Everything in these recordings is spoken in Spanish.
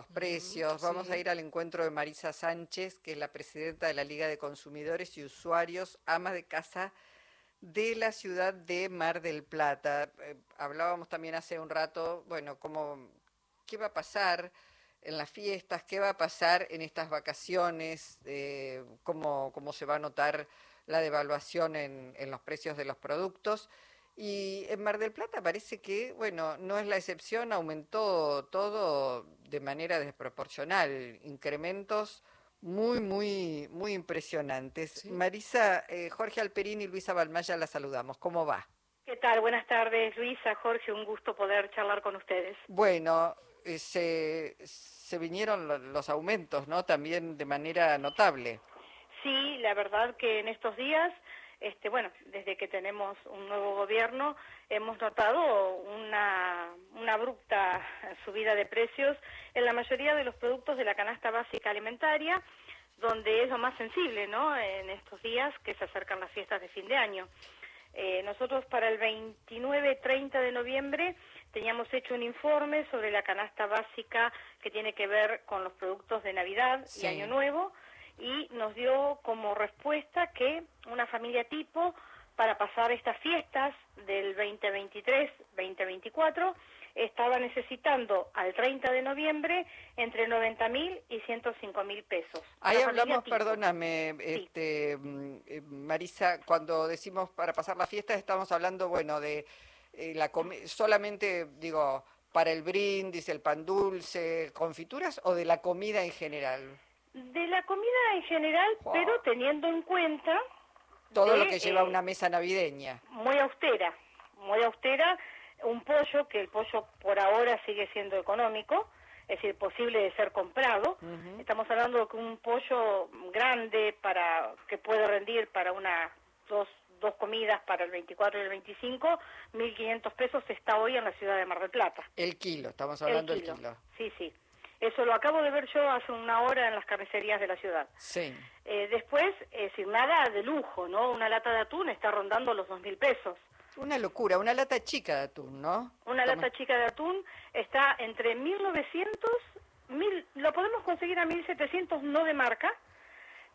los precios. Vamos a ir al encuentro de Marisa Sánchez, que es la presidenta de la Liga de Consumidores y Usuarios, ama de casa de la ciudad de Mar del Plata. Eh, hablábamos también hace un rato, bueno, cómo, qué va a pasar en las fiestas, qué va a pasar en estas vacaciones, eh, cómo, cómo se va a notar la devaluación en, en los precios de los productos. Y en Mar del Plata parece que, bueno, no es la excepción, aumentó todo de manera desproporcional, incrementos muy, muy, muy impresionantes. Marisa, eh, Jorge Alperín y Luisa Balmaya la saludamos. ¿Cómo va? ¿Qué tal? Buenas tardes, Luisa, Jorge, un gusto poder charlar con ustedes. Bueno, eh, se, se vinieron los aumentos, ¿no? También de manera notable. Sí, la verdad que en estos días este, bueno, desde que tenemos un nuevo gobierno hemos notado una, una abrupta subida de precios en la mayoría de los productos de la canasta básica alimentaria, donde es lo más sensible, ¿no? En estos días que se acercan las fiestas de fin de año. Eh, nosotros para el 29-30 de noviembre teníamos hecho un informe sobre la canasta básica que tiene que ver con los productos de Navidad y Año Nuevo y nos dio como respuesta que una familia tipo para pasar estas fiestas del 2023-2024 estaba necesitando al 30 de noviembre entre 90 mil y 105 mil pesos. Ahí hablamos, perdóname, este, mm, Marisa, cuando decimos para pasar la fiesta estamos hablando, bueno, de eh, la solamente, digo, para el brindis, el pan dulce, confituras o de la comida en general. De la comida en general, pero teniendo en cuenta... Todo lo que lleva eh, una mesa navideña. Muy austera, muy austera. Un pollo, que el pollo por ahora sigue siendo económico, es decir, posible de ser comprado. Estamos hablando de que un pollo grande para que puede rendir para una dos, dos comidas para el 24 y el 25, 1.500 pesos está hoy en la ciudad de Mar del Plata. El kilo, estamos hablando del kilo. Sí, sí. Eso lo acabo de ver yo hace una hora en las carnicerías de la ciudad. Sí. Eh, después, eh, sin nada de lujo, ¿no? Una lata de atún está rondando los dos mil pesos. Una locura, una lata chica de atún, ¿no? Una lata chica de atún está entre 1900, mil, lo podemos conseguir a 1700 no de marca,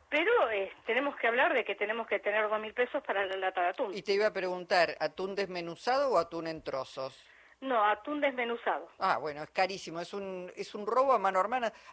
pero eh, tenemos que hablar de que tenemos que tener dos mil pesos para la lata de atún. Y te iba a preguntar, ¿atún desmenuzado o atún en trozos? No, atún desmenuzado. Ah, bueno, es carísimo, es un, es un robo a mano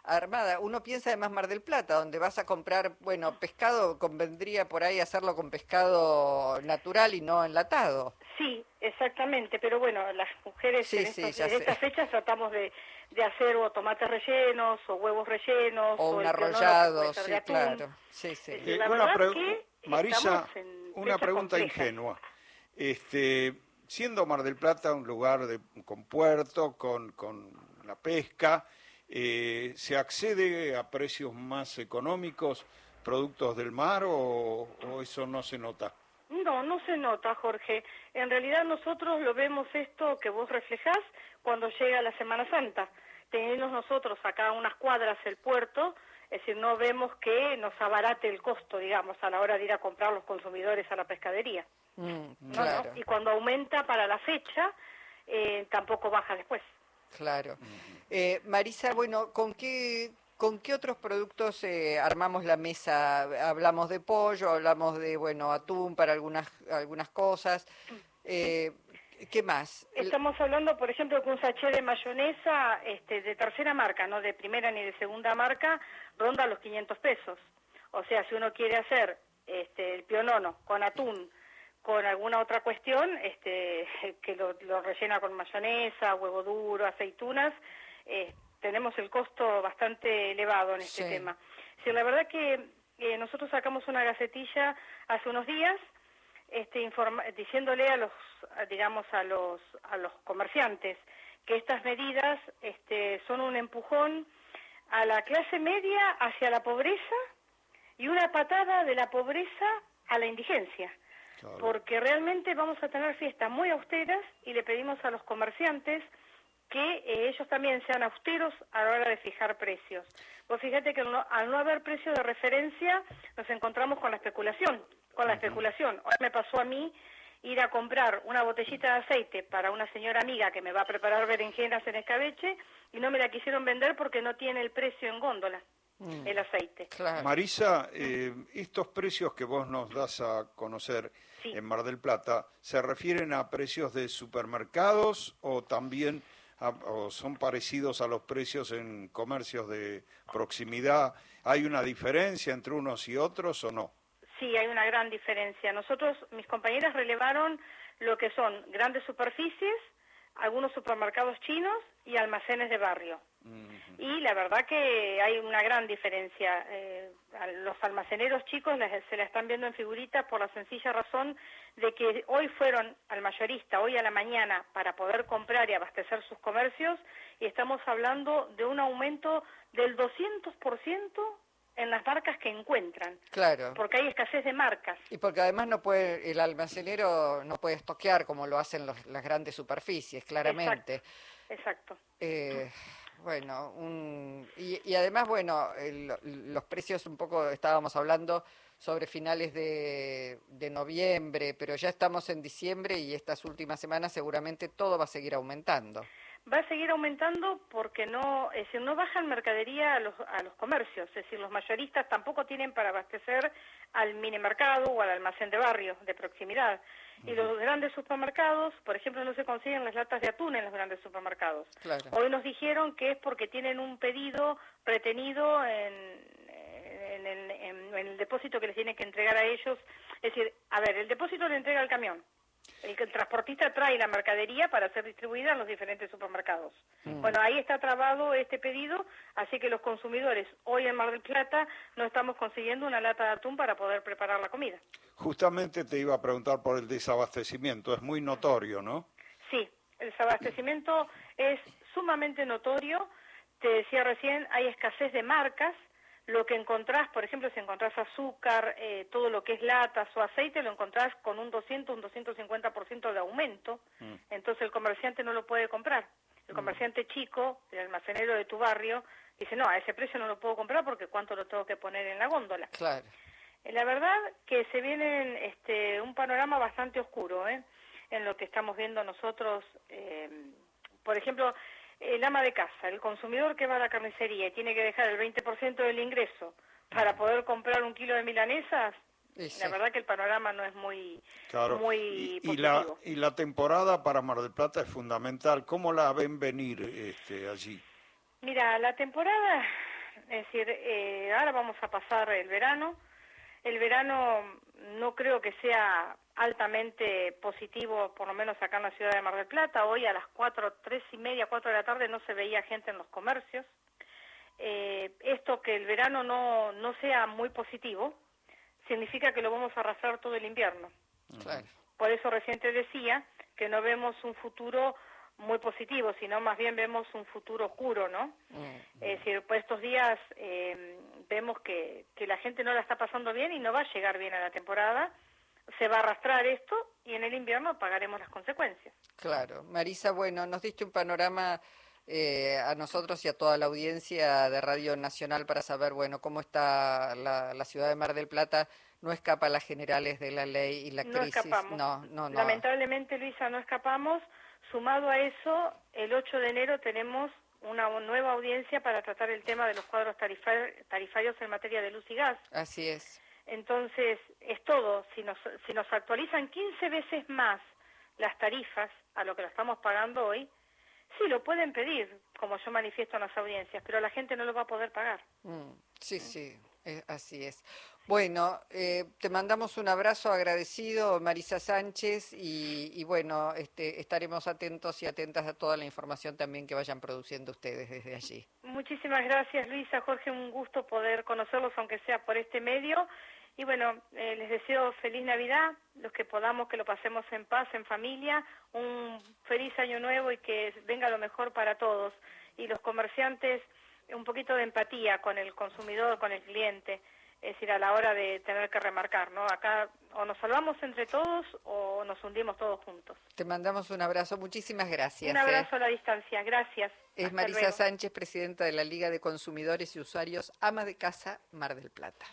armada. Uno piensa además Mar del Plata, donde vas a comprar, bueno, pescado, convendría por ahí hacerlo con pescado natural y no enlatado. Sí, exactamente, pero bueno, las mujeres en, estas fechas tratamos de, de, hacer o tomates rellenos o huevos rellenos. O, un arrollado, sí, claro. Sí, sí. Eh, una Marisa, una pregunta ingenua. Este, siendo Mar del Plata un lugar de, con puerto, con, con la pesca, eh, ¿se accede a precios más económicos productos del mar o, eso no se nota? No, no se nota, Jorge. En realidad nosotros lo vemos esto que vos reflejás cuando llega la Semana Santa. Tenemos nosotros acá unas cuadras el puerto, es decir, no vemos que nos abarate el costo, digamos, a la hora de ir a comprar los consumidores a la pescadería. Mm, y cuando aumenta para la fecha, eh, tampoco baja después. Claro. Eh, Marisa, bueno, ¿con qué, ¿con qué otros productos eh, armamos la mesa? Hablamos de pollo, hablamos de, bueno, atún para algunas, algunas cosas. ¿Qué más? Estamos hablando, por ejemplo, que un sachet de mayonesa este, de tercera marca, no de primera ni de segunda marca, ronda los 500 pesos. O sea, si uno quiere hacer este, el pionono con atún, con alguna otra cuestión, este, que lo, rellena con mayonesa, huevo duro, aceitunas, eh, tenemos el costo bastante elevado en este tema. Si la verdad que eh, nosotros sacamos una gacetilla hace unos días este, diciéndole a los, digamos, a los, a los comerciantes que estas medidas este, son un empujón a la clase media hacia la pobreza y una patada de la pobreza a la indigencia. Porque realmente vamos a tener fiestas muy austeras y le pedimos a los comerciantes que eh, ellos también sean austeros a la hora de fijar precios. Pues fíjate que al no haber precio de referencia nos encontramos con la especulación, con la especulación. Hoy me pasó a mí ir a comprar una botellita de aceite para una señora amiga que me va a preparar berenjenas en escabeche y no me la quisieron vender porque no tiene el precio en góndola. Mm. el aceite. Marisa, eh, estos precios que vos nos das a conocer en Mar del Plata, ¿se refieren a precios de supermercados o también o son parecidos a los precios en comercios de proximidad? ¿Hay una diferencia entre unos y otros o no? Sí, hay una gran diferencia. Nosotros, mis compañeras relevaron lo que son grandes superficies, algunos supermercados chinos y almacenes de barrio. Y la verdad que hay una gran diferencia. Eh, los almaceneros chicos se la están viendo en figuritas por la sencilla razón de que hoy fueron al mayorista, hoy a la mañana, para poder comprar y abastecer sus comercios, y estamos hablando de un aumento del 200% en las marcas que encuentran. Claro. Porque hay escasez de marcas. Y porque además no puede el almacenero no puede estoquear como lo hacen las grandes superficies, claramente. Exacto. Eh, bueno, un, y, además, bueno, los precios un poco estábamos hablando sobre finales de, de, noviembre, pero ya estamos en diciembre y estas últimas semanas seguramente todo va a seguir aumentando va a seguir aumentando porque no, es decir, no bajan mercadería a los, a los comercios, es decir, los mayoristas tampoco tienen para abastecer al minimercado o al almacén de barrio, de proximidad. Y los grandes supermercados, por ejemplo, no se consiguen las latas de atún en los grandes supermercados. Hoy nos dijeron que es porque tienen un pedido retenido en, en, el, en el depósito que les tienen que entregar a ellos. Es decir, a ver, el depósito le entrega al camión el, transportista trae la mercadería para ser distribuida en los diferentes supermercados. Mm. Bueno, ahí está trabado este pedido, así que los consumidores hoy en Mar del Plata no estamos consiguiendo una lata de atún para poder preparar la comida. Justamente te iba a preguntar por el desabastecimiento, es muy notorio, ¿no? Sí, el desabastecimiento es sumamente notorio. Te decía recién, hay escasez de marcas, lo que encontrás, por ejemplo, si encontrás azúcar, eh, todo lo que es latas o aceite, lo encontrás con un 200, un 250% de aumento, mm. entonces el comerciante no lo puede comprar. El mm. comerciante chico, el almacenero de tu barrio, dice, no, a ese precio no lo puedo comprar porque cuánto lo tengo que poner en la góndola. Claro. Eh, la verdad que se viene este, un panorama bastante oscuro, ¿eh? En lo que estamos viendo nosotros, eh, por ejemplo, el ama de casa, el consumidor que va a la carnicería y tiene que dejar el 20% del ingreso para poder comprar un kilo de milanesas, la verdad que el panorama no es muy, muy y, la, y la temporada para Mar del Plata es fundamental. ¿Cómo la ven venir este, allí? Mira, la temporada, es decir, eh, ahora vamos a pasar el verano. El verano no creo que sea altamente positivo, por lo menos acá en la ciudad de Mar del Plata. Hoy a las cuatro, tres y media, cuatro de la tarde no se veía gente en los comercios. Eh, esto que el verano no, no sea muy positivo significa que lo vamos a arrastrar todo el invierno. Por eso recién te decía que no vemos un futuro muy positivo, sino más bien vemos un futuro oscuro, ¿no? Mm. Es decir, pues estos días eh, vemos que, que la gente no la está pasando bien y no va a llegar bien a la temporada se va a arrastrar esto y en el invierno pagaremos las consecuencias. Claro. Marisa, bueno, nos diste un panorama eh, a nosotros y a toda la audiencia de Radio Nacional para saber, bueno, cómo está la, ciudad de Mar del Plata. No escapa a las generales de la ley y la no crisis. Escapamos. No, no, no. Lamentablemente, Luisa, no escapamos. Sumado a eso, el 8 de enero tenemos una nueva audiencia para tratar el tema de los cuadros tarifarios en materia de luz y gas. Así es. Entonces, es todo. Si nos, si nos actualizan 15 veces más las tarifas a lo que lo estamos pagando hoy, sí, lo pueden pedir, como yo manifiesto en las audiencias, pero la gente no lo va a poder pagar. Mm, sí, sí, así es. Bueno, eh, te mandamos un abrazo agradecido, Marisa Sánchez, y, y, bueno, este, estaremos atentos y atentas a toda la información también que vayan produciendo ustedes desde allí. Muchísimas gracias, Luisa, Jorge, un gusto poder conocerlos, aunque sea por este medio. Y bueno, eh, les deseo feliz Navidad, los que podamos que lo pasemos en paz, en familia, un feliz año nuevo y que venga lo mejor para todos. Y los comerciantes, un poquito de empatía con el consumidor, con el cliente, es decir, a la hora de tener que remarcar, ¿no? Acá o nos salvamos entre todos o nos hundimos todos juntos. Te mandamos un abrazo, muchísimas gracias. Un abrazo ¿eh? a la distancia, gracias. Es Marisa Sánchez, presidenta de la Liga de Consumidores y Usuarios, ama de casa Mar del Plata.